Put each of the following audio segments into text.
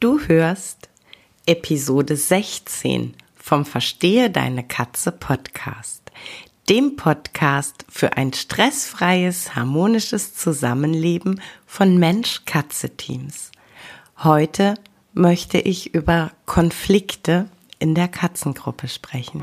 Du hörst Episode 16 vom Verstehe deine Katze Podcast, dem Podcast für ein stressfreies, harmonisches Zusammenleben von Mensch-Katze-Teams. Heute möchte ich über Konflikte in der Katzengruppe sprechen.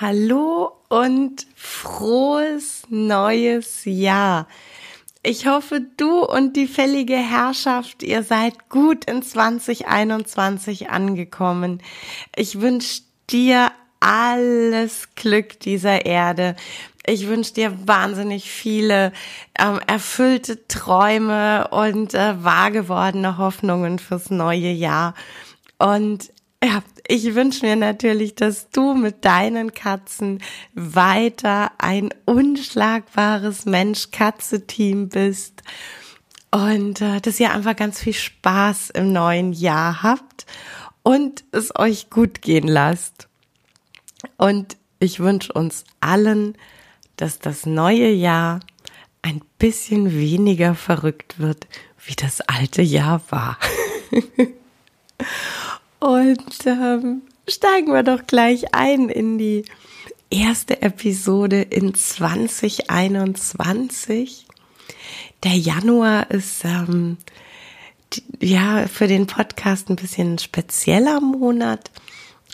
Hallo und frohes neues Jahr. Ich hoffe, du und die fällige Herrschaft, ihr seid gut in 2021 angekommen. Ich wünsche dir alles Glück dieser Erde. Ich wünsche dir wahnsinnig viele ähm, erfüllte Träume und äh, wahr gewordene Hoffnungen fürs neue Jahr. Und ja, ich wünsche mir natürlich, dass du mit deinen Katzen weiter ein unschlagbares Mensch-Katze-Team bist und äh, dass ihr einfach ganz viel Spaß im neuen Jahr habt und es euch gut gehen lasst. Und ich wünsche uns allen, dass das neue Jahr ein bisschen weniger verrückt wird, wie das alte Jahr war. Und ähm, steigen wir doch gleich ein in die erste Episode in 2021. Der Januar ist ähm, die, ja für den Podcast ein bisschen ein spezieller Monat.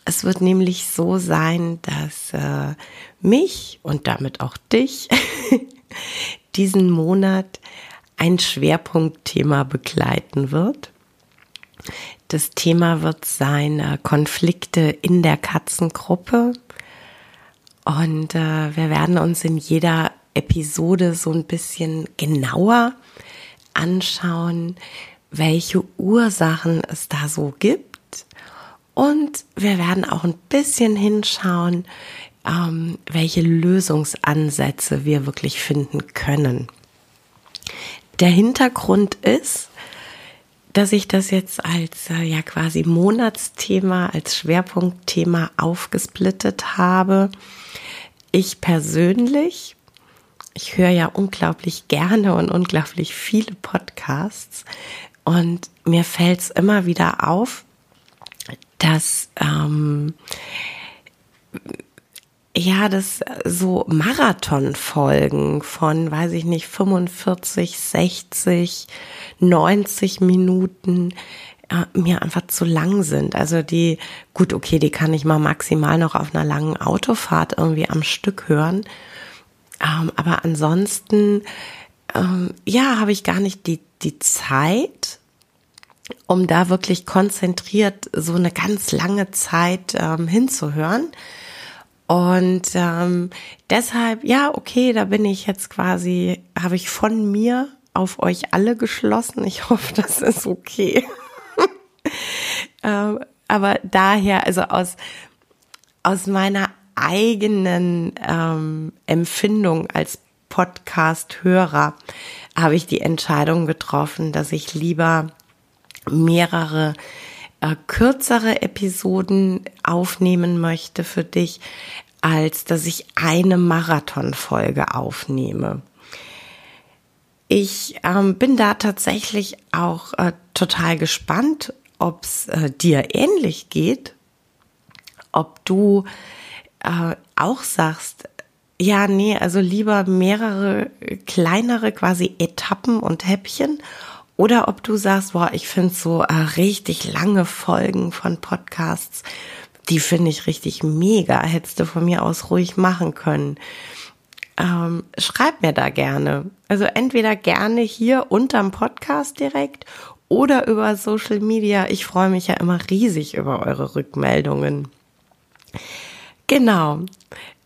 Es wird nämlich so sein, dass äh, mich und damit auch dich diesen Monat ein Schwerpunktthema begleiten wird. Das Thema wird sein äh, Konflikte in der Katzengruppe. Und äh, wir werden uns in jeder Episode so ein bisschen genauer anschauen, welche Ursachen es da so gibt. Und wir werden auch ein bisschen hinschauen, ähm, welche Lösungsansätze wir wirklich finden können. Der Hintergrund ist, dass ich das jetzt als äh, ja quasi Monatsthema, als Schwerpunktthema aufgesplittet habe. Ich persönlich, ich höre ja unglaublich gerne und unglaublich viele Podcasts und mir fällt es immer wieder auf, dass ähm, ja, das so Marathonfolgen von, weiß ich nicht, 45, 60, 90 Minuten äh, mir einfach zu lang sind. Also die, gut, okay, die kann ich mal maximal noch auf einer langen Autofahrt irgendwie am Stück hören. Ähm, aber ansonsten, ähm, ja, habe ich gar nicht die, die Zeit, um da wirklich konzentriert so eine ganz lange Zeit ähm, hinzuhören. Und ähm, deshalb, ja, okay, da bin ich jetzt quasi, habe ich von mir auf euch alle geschlossen. Ich hoffe, das ist okay. ähm, aber daher, also aus, aus meiner eigenen ähm, Empfindung als Podcast-Hörer habe ich die Entscheidung getroffen, dass ich lieber mehrere äh, kürzere Episoden aufnehmen möchte für dich, als dass ich eine Marathonfolge aufnehme. Ich ähm, bin da tatsächlich auch äh, total gespannt, ob es äh, dir ähnlich geht, ob du äh, auch sagst, ja, nee, also lieber mehrere kleinere quasi Etappen und Häppchen oder ob du sagst, boah, ich finde so äh, richtig lange Folgen von Podcasts, die finde ich richtig mega, hättest du von mir aus ruhig machen können. Ähm, schreib mir da gerne. Also entweder gerne hier unterm Podcast direkt oder über Social Media. Ich freue mich ja immer riesig über eure Rückmeldungen. Genau.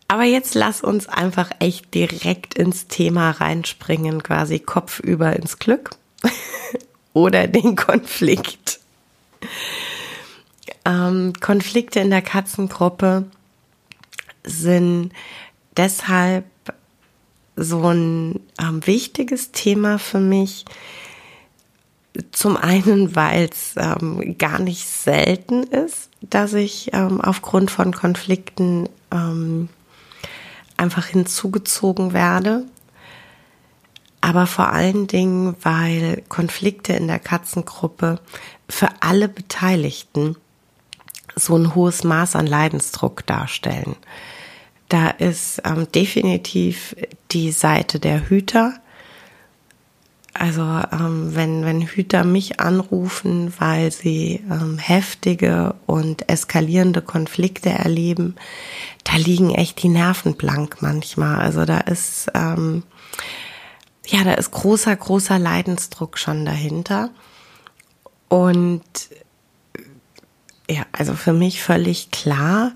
Aber jetzt lass uns einfach echt direkt ins Thema reinspringen, quasi kopfüber ins Glück oder den Konflikt. Ähm, Konflikte in der Katzengruppe sind deshalb so ein ähm, wichtiges Thema für mich. Zum einen, weil es ähm, gar nicht selten ist, dass ich ähm, aufgrund von Konflikten ähm, einfach hinzugezogen werde. Aber vor allen Dingen, weil Konflikte in der Katzengruppe für alle Beteiligten so ein hohes Maß an Leidensdruck darstellen. Da ist ähm, definitiv die Seite der Hüter. Also ähm, wenn, wenn Hüter mich anrufen, weil sie ähm, heftige und eskalierende Konflikte erleben, da liegen echt die Nerven blank manchmal. Also da ist ähm, ja, da ist großer, großer Leidensdruck schon dahinter. Und ja, also für mich völlig klar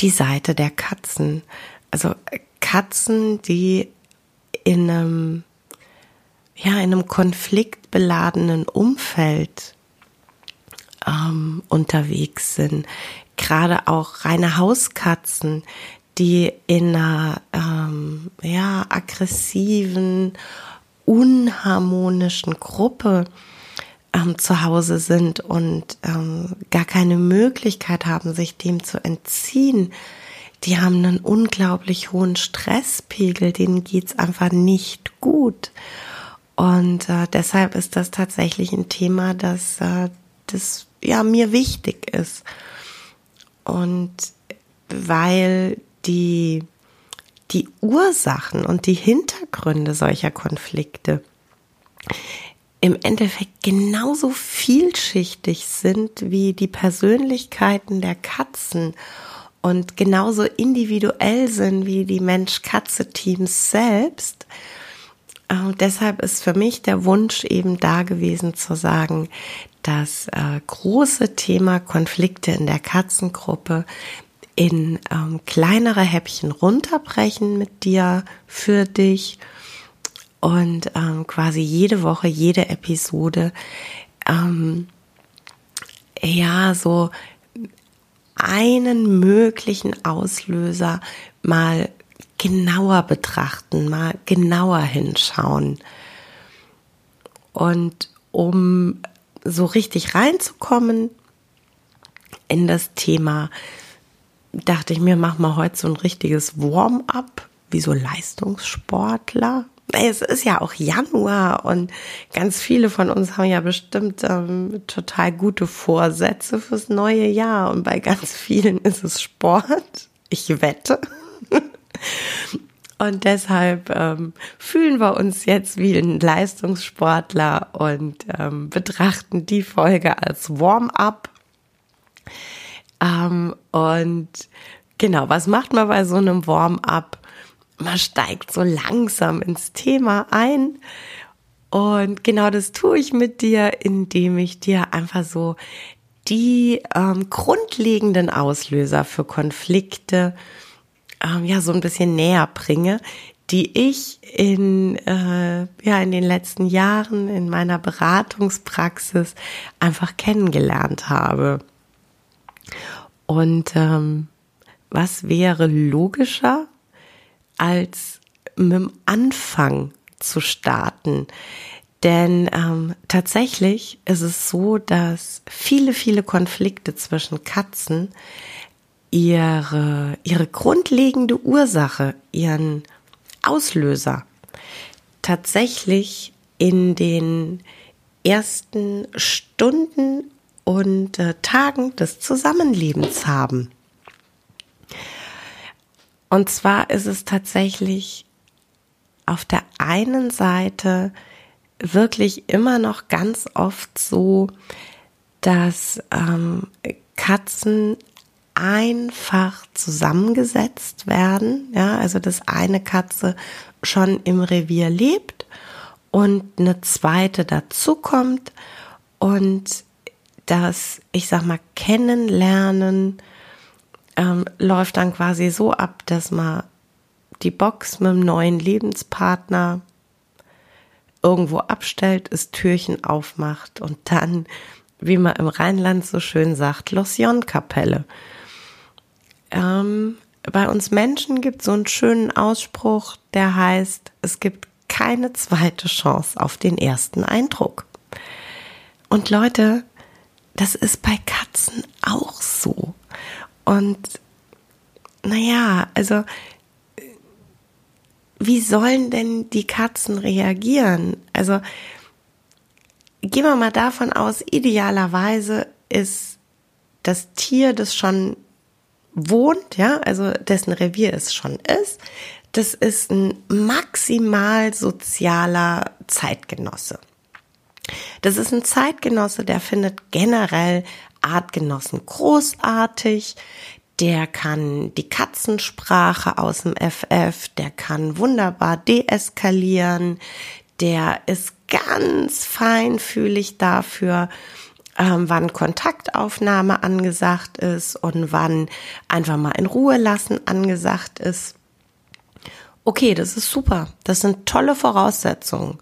die Seite der Katzen. Also Katzen, die in einem, ja, in einem konfliktbeladenen Umfeld ähm, unterwegs sind. Gerade auch reine Hauskatzen, die in einer ähm, ja, aggressiven, unharmonischen Gruppe ähm, zu Hause sind und ähm, gar keine Möglichkeit haben, sich dem zu entziehen, die haben einen unglaublich hohen Stresspegel, denen geht's einfach nicht gut. Und äh, deshalb ist das tatsächlich ein Thema, das, äh, das ja mir wichtig ist. Und weil die, die Ursachen und die Hintergründe solcher Konflikte im Endeffekt genauso vielschichtig sind wie die Persönlichkeiten der Katzen und genauso individuell sind wie die Mensch-Katze-Teams selbst. Und äh, deshalb ist für mich der Wunsch eben da gewesen zu sagen, das äh, große Thema Konflikte in der Katzengruppe in ähm, kleinere Häppchen runterbrechen mit dir für dich und ähm, quasi jede Woche, jede Episode, ähm, ja, so einen möglichen Auslöser mal genauer betrachten, mal genauer hinschauen. Und um so richtig reinzukommen in das Thema, dachte ich mir, mach mal heute so ein richtiges Warm-up, wie so Leistungssportler es ist ja auch Januar und ganz viele von uns haben ja bestimmt ähm, total gute Vorsätze fürs neue Jahr und bei ganz vielen ist es Sport. Ich wette. Und deshalb ähm, fühlen wir uns jetzt wie ein Leistungssportler und ähm, betrachten die Folge als Warm-up. Ähm, und genau, was macht man bei so einem Warm-up? Man steigt so langsam ins Thema ein. Und genau das tue ich mit dir, indem ich dir einfach so die ähm, grundlegenden Auslöser für Konflikte ähm, ja so ein bisschen näher bringe, die ich in äh, ja in den letzten Jahren in meiner Beratungspraxis einfach kennengelernt habe. Und ähm, was wäre logischer, als mit dem Anfang zu starten. Denn ähm, tatsächlich ist es so, dass viele, viele Konflikte zwischen Katzen ihre, ihre grundlegende Ursache, ihren Auslöser tatsächlich in den ersten Stunden und äh, Tagen des Zusammenlebens haben. Und zwar ist es tatsächlich auf der einen Seite wirklich immer noch ganz oft so, dass ähm, Katzen einfach zusammengesetzt werden. Ja, also dass eine Katze schon im Revier lebt und eine zweite dazukommt und das, ich sag mal, Kennenlernen ähm, läuft dann quasi so ab, dass man die Box mit dem neuen Lebenspartner irgendwo abstellt, das Türchen aufmacht und dann, wie man im Rheinland so schön sagt, Losion-Kapelle. Ähm, bei uns Menschen gibt es so einen schönen Ausspruch, der heißt, es gibt keine zweite Chance auf den ersten Eindruck. Und Leute, das ist bei Katzen auch so. Und naja, also wie sollen denn die Katzen reagieren? Also gehen wir mal davon aus, idealerweise ist das Tier, das schon wohnt, ja, also dessen Revier es schon ist, das ist ein maximal sozialer Zeitgenosse. Das ist ein Zeitgenosse, der findet generell Artgenossen großartig, der kann die Katzensprache aus dem FF, der kann wunderbar deeskalieren, der ist ganz feinfühlig dafür, ähm, wann Kontaktaufnahme angesagt ist und wann einfach mal in Ruhe lassen angesagt ist. Okay, das ist super. Das sind tolle Voraussetzungen.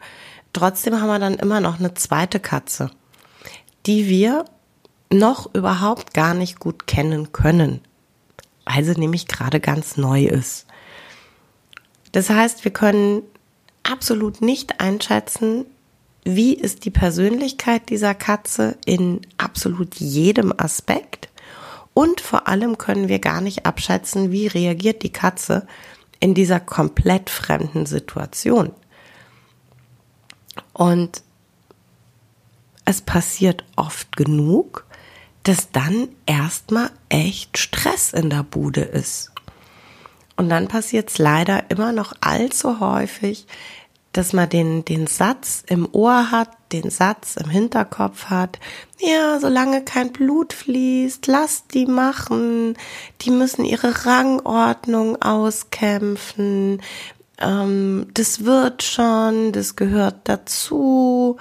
Trotzdem haben wir dann immer noch eine zweite Katze, die wir noch überhaupt gar nicht gut kennen können weil sie nämlich gerade ganz neu ist. Das heißt, wir können absolut nicht einschätzen, wie ist die Persönlichkeit dieser Katze in absolut jedem Aspekt. Und vor allem können wir gar nicht abschätzen, wie reagiert die Katze in dieser komplett fremden Situation. Und es passiert oft genug, dass dann erstmal echt Stress in der Bude ist. Und dann passiert es leider immer noch allzu häufig, dass man den, den Satz im Ohr hat, den Satz im Hinterkopf hat, ja, solange kein Blut fließt, lass die machen, die müssen ihre Rangordnung auskämpfen, ähm, das wird schon, das gehört dazu.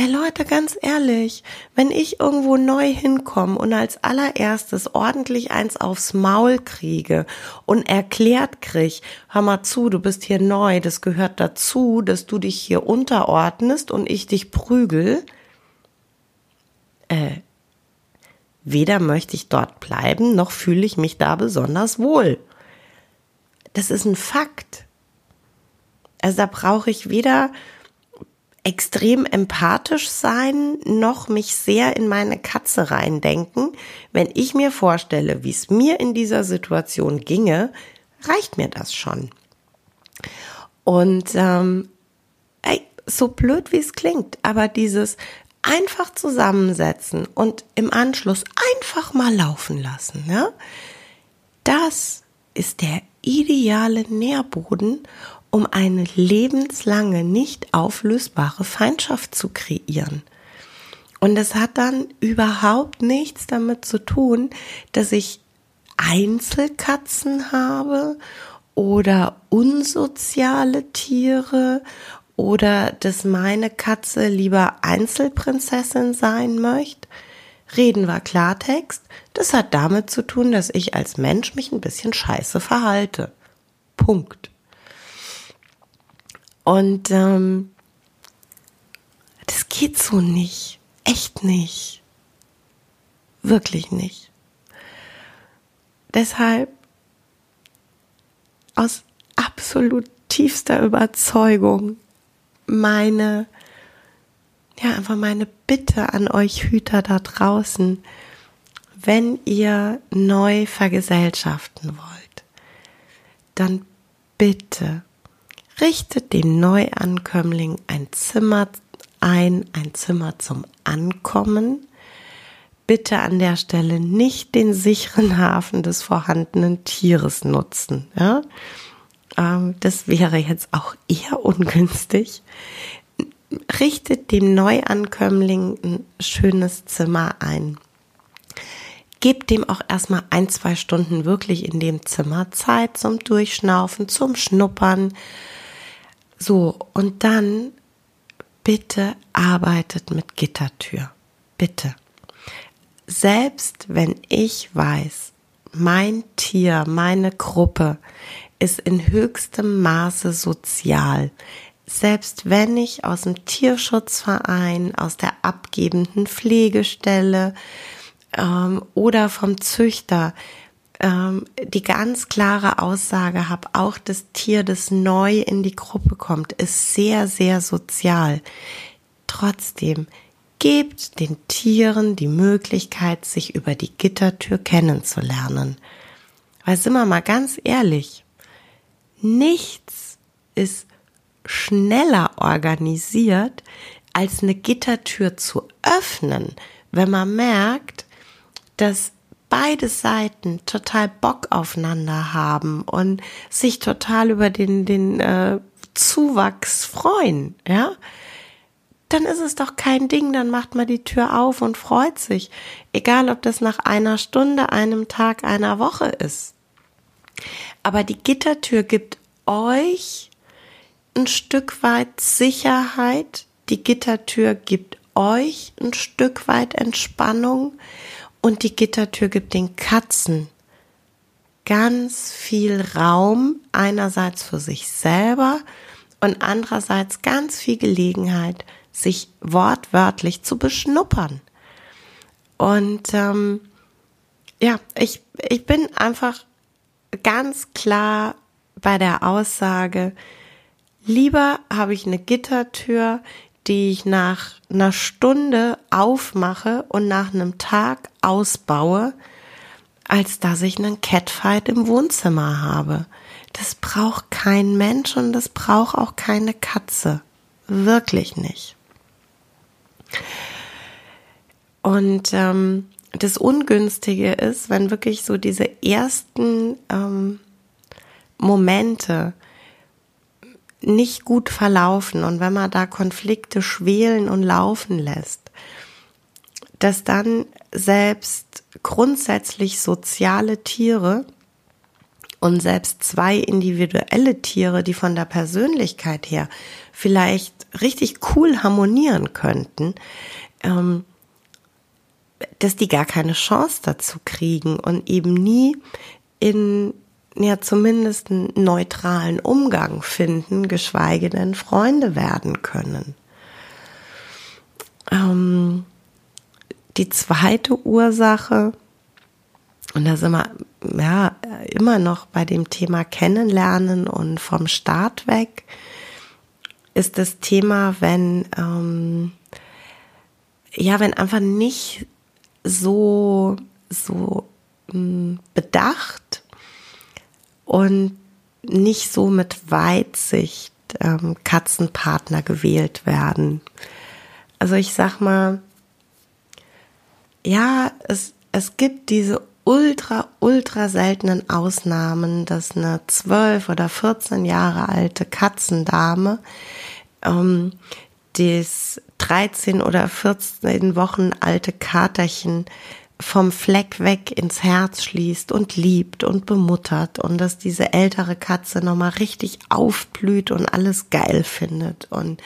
Ey Leute, ganz ehrlich, wenn ich irgendwo neu hinkomme und als allererstes ordentlich eins aufs Maul kriege und erklärt krieg, hör mal zu, du bist hier neu, das gehört dazu, dass du dich hier unterordnest und ich dich prügel, äh, weder möchte ich dort bleiben, noch fühle ich mich da besonders wohl. Das ist ein Fakt. Also da brauche ich weder extrem empathisch sein, noch mich sehr in meine Katze reindenken. Wenn ich mir vorstelle, wie es mir in dieser Situation ginge, reicht mir das schon. Und ähm, ey, so blöd wie es klingt, aber dieses einfach zusammensetzen und im Anschluss einfach mal laufen lassen, ja, das ist der ideale Nährboden, um eine lebenslange, nicht auflösbare Feindschaft zu kreieren. Und es hat dann überhaupt nichts damit zu tun, dass ich Einzelkatzen habe oder unsoziale Tiere oder dass meine Katze lieber Einzelprinzessin sein möchte. Reden wir Klartext, das hat damit zu tun, dass ich als Mensch mich ein bisschen scheiße verhalte. Punkt. Und ähm, das geht so nicht. Echt nicht. Wirklich nicht. Deshalb aus absolut tiefster Überzeugung meine, ja, einfach meine Bitte an euch Hüter da draußen, wenn ihr neu vergesellschaften wollt, dann bitte richtet dem Neuankömmling ein Zimmer ein, ein Zimmer zum Ankommen. Bitte an der Stelle nicht den sicheren Hafen des vorhandenen Tieres nutzen. Ja? Ähm, das wäre jetzt auch eher ungünstig. richtet dem Neuankömmling ein schönes Zimmer ein. Gebt dem auch erstmal ein, zwei Stunden wirklich in dem Zimmer Zeit zum Durchschnaufen, zum Schnuppern. So, und dann bitte arbeitet mit Gittertür. Bitte. Selbst wenn ich weiß, mein Tier, meine Gruppe ist in höchstem Maße sozial, selbst wenn ich aus dem Tierschutzverein, aus der abgebenden Pflegestelle ähm, oder vom Züchter ähm, die ganz klare Aussage habe, auch das Tier, das neu in die Gruppe kommt, ist sehr, sehr sozial. Trotzdem gebt den Tieren die Möglichkeit, sich über die Gittertür kennenzulernen. Weil sind wir mal ganz ehrlich, nichts ist schneller organisiert, als eine Gittertür zu öffnen, wenn man merkt, dass beide Seiten total Bock aufeinander haben und sich total über den, den äh, Zuwachs freuen, ja, dann ist es doch kein Ding, dann macht man die Tür auf und freut sich. Egal, ob das nach einer Stunde, einem Tag, einer Woche ist. Aber die Gittertür gibt euch ein Stück weit Sicherheit. Die Gittertür gibt euch ein Stück weit Entspannung und die Gittertür gibt den Katzen ganz viel Raum, einerseits für sich selber und andererseits ganz viel Gelegenheit, sich wortwörtlich zu beschnuppern. Und ähm, ja, ich, ich bin einfach ganz klar bei der Aussage, lieber habe ich eine Gittertür, die ich nach einer Stunde aufmache und nach einem Tag ausbaue, als dass ich einen Catfight im Wohnzimmer habe. Das braucht kein Mensch und das braucht auch keine Katze. Wirklich nicht. Und ähm, das Ungünstige ist, wenn wirklich so diese ersten ähm, Momente nicht gut verlaufen. Und wenn man da Konflikte schwelen und laufen lässt, dass dann selbst grundsätzlich soziale Tiere und selbst zwei individuelle Tiere, die von der Persönlichkeit her vielleicht richtig cool harmonieren könnten, ähm, dass die gar keine Chance dazu kriegen und eben nie in ja zumindest einen neutralen Umgang finden, geschweige denn Freunde werden können. Ähm, die zweite Ursache, und da sind wir ja immer noch bei dem Thema Kennenlernen und vom Start weg, ist das Thema, wenn ähm, ja, wenn einfach nicht so so mh, hm, bedacht und nicht so mit Weitsicht ähm, Katzenpartner gewählt werden. Also ich sag mal, ja, es, es gibt diese ultra, ultra seltenen Ausnahmen, dass eine zwölf oder 14 Jahre alte Katzendame ähm, das 13 oder 14 Wochen alte Katerchen vom Fleck weg ins Herz schließt und liebt und bemuttert und dass diese ältere Katze nochmal richtig aufblüht und alles geil findet und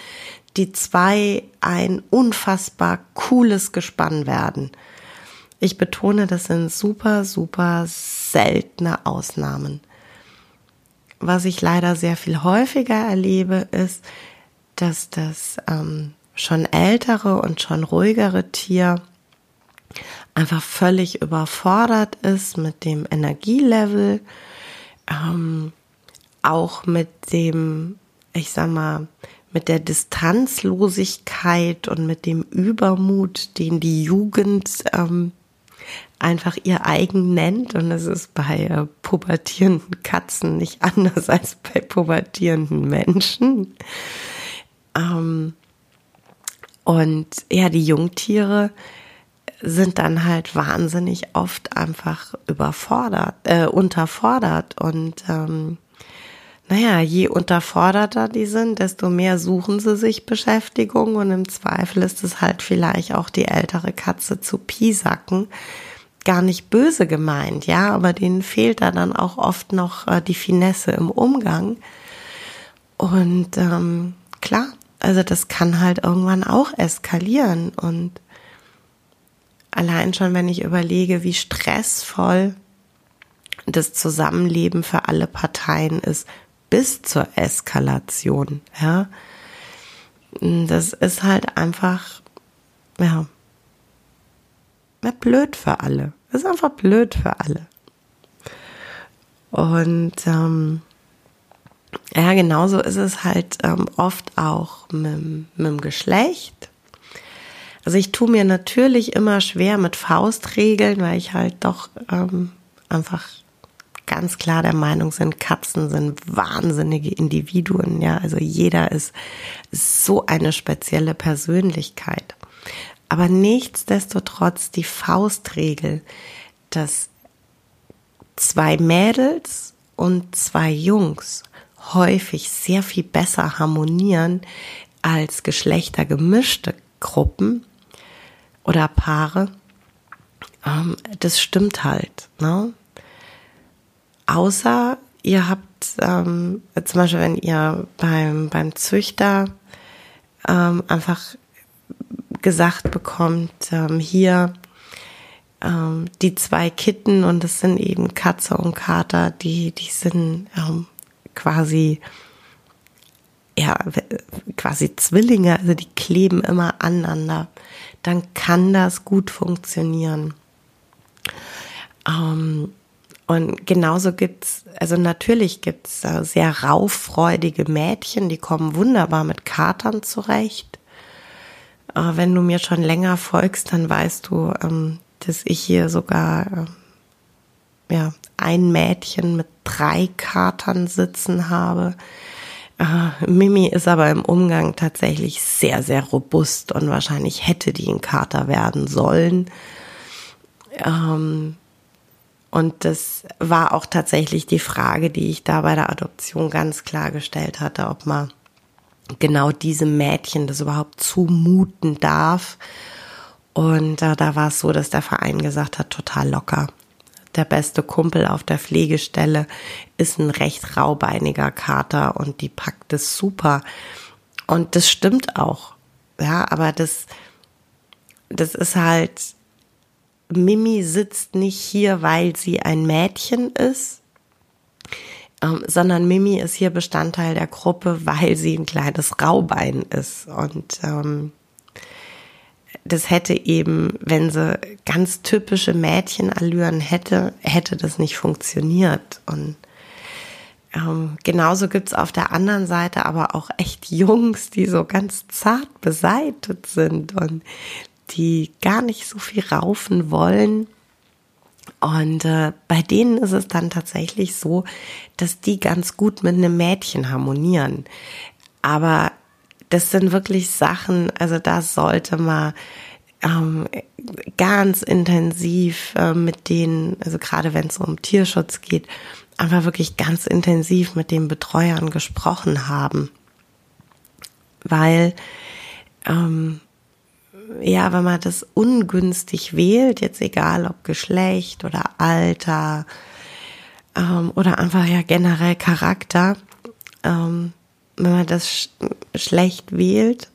die zwei ein unfassbar cooles Gespann werden. Ich betone, das sind super, super seltene Ausnahmen. Was ich leider sehr viel häufiger erlebe, ist, dass das ähm, schon ältere und schon ruhigere Tier einfach völlig überfordert ist mit dem Energielevel, ähm, auch mit dem, ich sag mal, mit der Distanzlosigkeit und mit dem Übermut, den die Jugend ähm, einfach ihr eigen nennt. Und es ist bei äh, pubertierenden Katzen nicht anders als bei pubertierenden Menschen. Ähm, und ja, die Jungtiere sind dann halt wahnsinnig oft einfach überfordert, äh, unterfordert und ähm, naja, je unterforderter die sind, desto mehr suchen sie sich Beschäftigung und im Zweifel ist es halt vielleicht auch die ältere Katze zu piesacken. Gar nicht böse gemeint, ja, aber denen fehlt da dann auch oft noch äh, die Finesse im Umgang. Und ähm, klar, also das kann halt irgendwann auch eskalieren und allein schon, wenn ich überlege, wie stressvoll das Zusammenleben für alle Parteien ist, bis zur Eskalation, ja. Das ist halt einfach, ja, blöd für alle. Das ist einfach blöd für alle. Und ähm, ja, genauso ist es halt ähm, oft auch mit, mit dem Geschlecht. Also ich tue mir natürlich immer schwer mit Faustregeln, weil ich halt doch ähm, einfach ganz klar der Meinung sind, Katzen sind wahnsinnige Individuen. Ja, also jeder ist so eine spezielle Persönlichkeit. Aber nichtsdestotrotz die Faustregel, dass zwei Mädels und zwei Jungs häufig sehr viel besser harmonieren als geschlechtergemischte Gruppen oder Paare, ähm, das stimmt halt. Ne? Außer ihr habt ähm, zum Beispiel, wenn ihr beim, beim Züchter ähm, einfach gesagt bekommt, ähm, hier ähm, die zwei Kitten und das sind eben Katze und Kater, die, die sind ähm, quasi ja, quasi Zwillinge, also die kleben immer aneinander, dann kann das gut funktionieren. Ähm, und genauso gibt's, also natürlich gibt's sehr rauffreudige Mädchen, die kommen wunderbar mit Katern zurecht. Äh, wenn du mir schon länger folgst, dann weißt du, ähm, dass ich hier sogar äh, ja, ein Mädchen mit drei Katern sitzen habe. Äh, Mimi ist aber im Umgang tatsächlich sehr, sehr robust und wahrscheinlich hätte die ein Kater werden sollen. Ähm, und das war auch tatsächlich die Frage, die ich da bei der Adoption ganz klar gestellt hatte, ob man genau diesem Mädchen das überhaupt zumuten darf. Und äh, da war es so, dass der Verein gesagt hat, total locker. Der beste Kumpel auf der Pflegestelle ist ein recht raubeiniger Kater und die packt es super. Und das stimmt auch. Ja, aber das, das ist halt, Mimi sitzt nicht hier, weil sie ein Mädchen ist, ähm, sondern Mimi ist hier Bestandteil der Gruppe, weil sie ein kleines Raubein ist. Und ähm, das hätte eben, wenn sie ganz typische Mädchenallüren hätte, hätte das nicht funktioniert. Und ähm, genauso gibt's auf der anderen Seite aber auch echt Jungs, die so ganz zart beseitet sind und die gar nicht so viel raufen wollen. Und äh, bei denen ist es dann tatsächlich so, dass die ganz gut mit einem Mädchen harmonieren. Aber das sind wirklich Sachen, also da sollte man ähm, ganz intensiv äh, mit denen, also gerade wenn es um Tierschutz geht, einfach wirklich ganz intensiv mit den Betreuern gesprochen haben. Weil ähm, ja, wenn man das ungünstig wählt, jetzt egal ob Geschlecht oder Alter ähm, oder einfach ja generell Charakter, ähm, wenn man das sch schlecht wählt,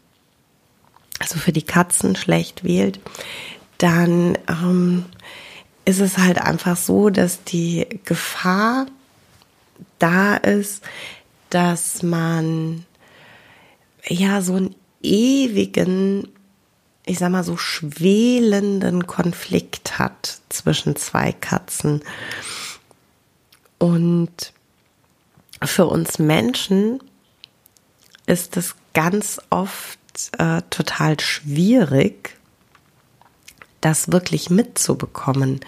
also für die Katzen schlecht wählt, dann ähm, ist es halt einfach so, dass die Gefahr da ist, dass man ja so einen ewigen ich sag mal so schwelenden Konflikt hat zwischen zwei Katzen. Und für uns Menschen ist es ganz oft äh, total schwierig, das wirklich mitzubekommen,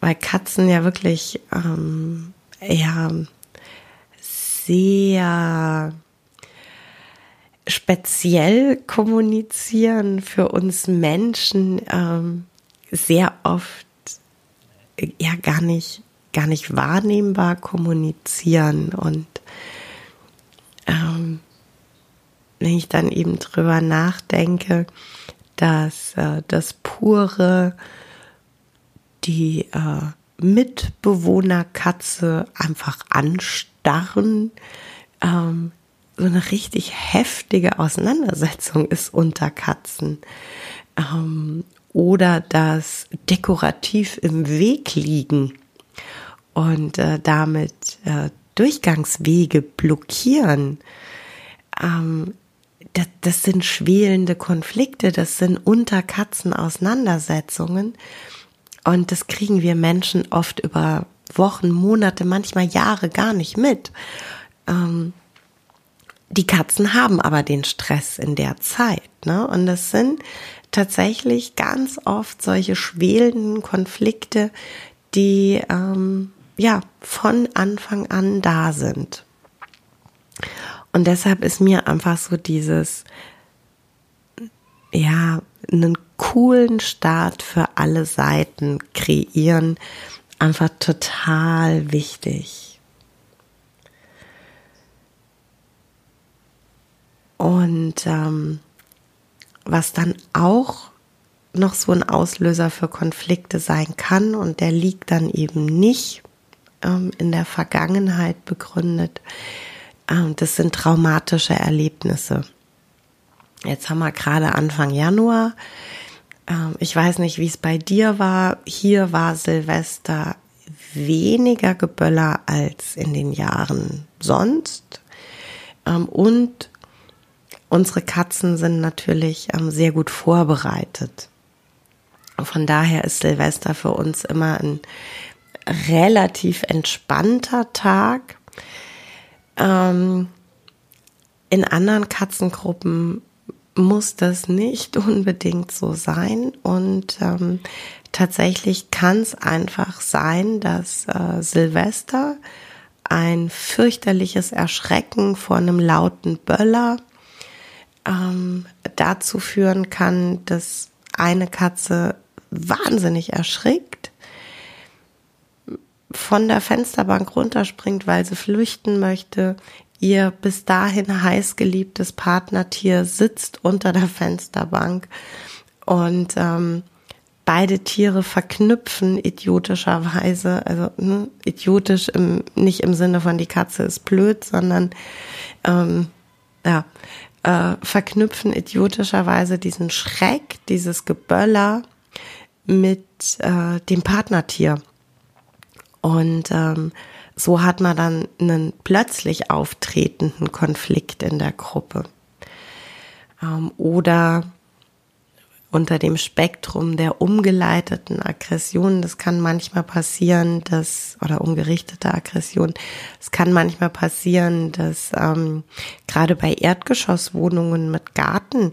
weil Katzen ja wirklich ähm, ja sehr speziell kommunizieren für uns Menschen ähm, sehr oft äh, ja gar nicht gar nicht wahrnehmbar kommunizieren. Und ähm, wenn ich dann eben drüber nachdenke, dass äh, das pure die äh, Mitbewohnerkatze einfach anstarren, ähm, so eine richtig heftige Auseinandersetzung ist unter Katzen. Ähm, oder das dekorativ im Weg liegen und äh, damit äh, Durchgangswege blockieren. Ähm, das, das sind schwelende Konflikte, das sind unter Katzen Auseinandersetzungen. Und das kriegen wir Menschen oft über Wochen, Monate, manchmal Jahre gar nicht mit. Ähm, die Katzen haben aber den Stress in der Zeit. Ne? Und das sind tatsächlich ganz oft solche schwelenden Konflikte, die ähm, ja von Anfang an da sind. Und deshalb ist mir einfach so dieses, ja, einen coolen Start für alle Seiten kreieren, einfach total wichtig. Und ähm, was dann auch noch so ein Auslöser für Konflikte sein kann und der liegt dann eben nicht ähm, in der Vergangenheit begründet. Ähm, das sind traumatische Erlebnisse. Jetzt haben wir gerade Anfang Januar. Ähm, ich weiß nicht, wie es bei dir war. Hier war Silvester weniger Geböller als in den Jahren sonst. Ähm, und Unsere Katzen sind natürlich ähm, sehr gut vorbereitet. Von daher ist Silvester für uns immer ein relativ entspannter Tag. Ähm, in anderen Katzengruppen muss das nicht unbedingt so sein. Und ähm, tatsächlich kann es einfach sein, dass äh, Silvester ein fürchterliches Erschrecken vor einem lauten Böller ähm, dazu führen kann, dass eine Katze wahnsinnig erschrickt, von der Fensterbank runterspringt, weil sie flüchten möchte. Ihr bis dahin heiß geliebtes Partnertier sitzt unter der Fensterbank und ähm, beide Tiere verknüpfen idiotischerweise, also ne, idiotisch im, nicht im Sinne von die Katze ist blöd, sondern ähm, ja, äh, verknüpfen idiotischerweise diesen Schreck, dieses Geböller mit äh, dem Partnertier. Und ähm, so hat man dann einen plötzlich auftretenden Konflikt in der Gruppe. Ähm, oder unter dem Spektrum der umgeleiteten Aggression. Das kann manchmal passieren, dass, oder umgerichtete Aggression, es kann manchmal passieren, dass ähm, gerade bei Erdgeschosswohnungen mit Garten,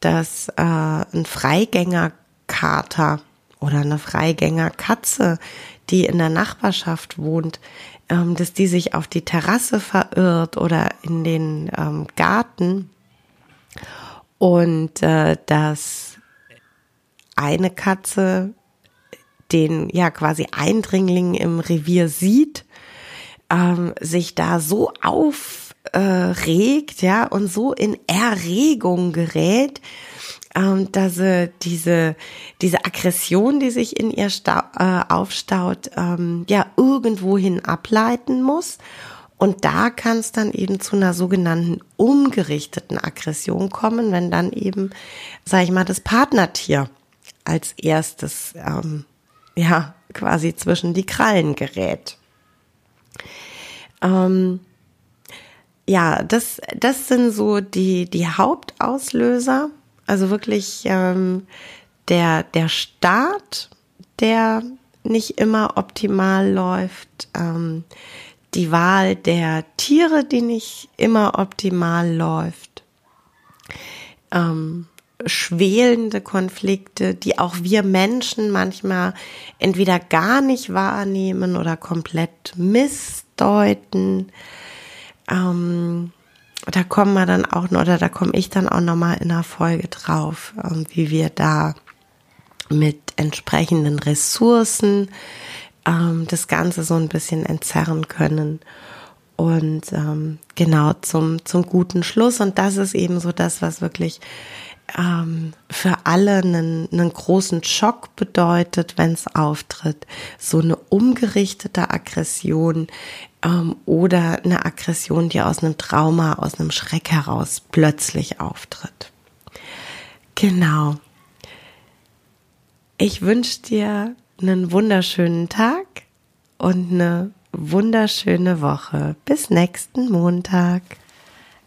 dass äh, ein Freigängerkater oder eine Freigängerkatze, die in der Nachbarschaft wohnt, ähm, dass die sich auf die Terrasse verirrt oder in den ähm, Garten. Und äh, dass eine Katze den ja quasi Eindringling im Revier sieht, ähm, sich da so aufregt, ja, und so in Erregung gerät, ähm, dass sie diese, diese Aggression, die sich in ihr äh, aufstaut, ähm, ja, irgendwohin ableiten muss. Und da kann es dann eben zu einer sogenannten umgerichteten Aggression kommen, wenn dann eben, sag ich mal, das Partnertier als erstes ähm, ja quasi zwischen die Krallen gerät. Ähm, ja, das, das sind so die, die Hauptauslöser. Also wirklich ähm, der, der Start, der nicht immer optimal läuft, ähm, die Wahl der Tiere, die nicht immer optimal läuft, ähm, schwelende Konflikte, die auch wir Menschen manchmal entweder gar nicht wahrnehmen oder komplett missdeuten. Ähm, da kommen wir dann auch oder da komme ich dann auch noch mal in einer Folge drauf, ähm, wie wir da mit entsprechenden Ressourcen ähm, das Ganze so ein bisschen entzerren können. Und ähm, genau zum, zum guten Schluss. Und das ist eben so das, was wirklich ähm, für alle einen, einen großen Schock bedeutet, wenn es auftritt. So eine umgerichtete Aggression ähm, oder eine Aggression, die aus einem Trauma, aus einem Schreck heraus plötzlich auftritt. Genau. Ich wünsche dir einen wunderschönen Tag und eine wunderschöne Woche. Bis nächsten Montag.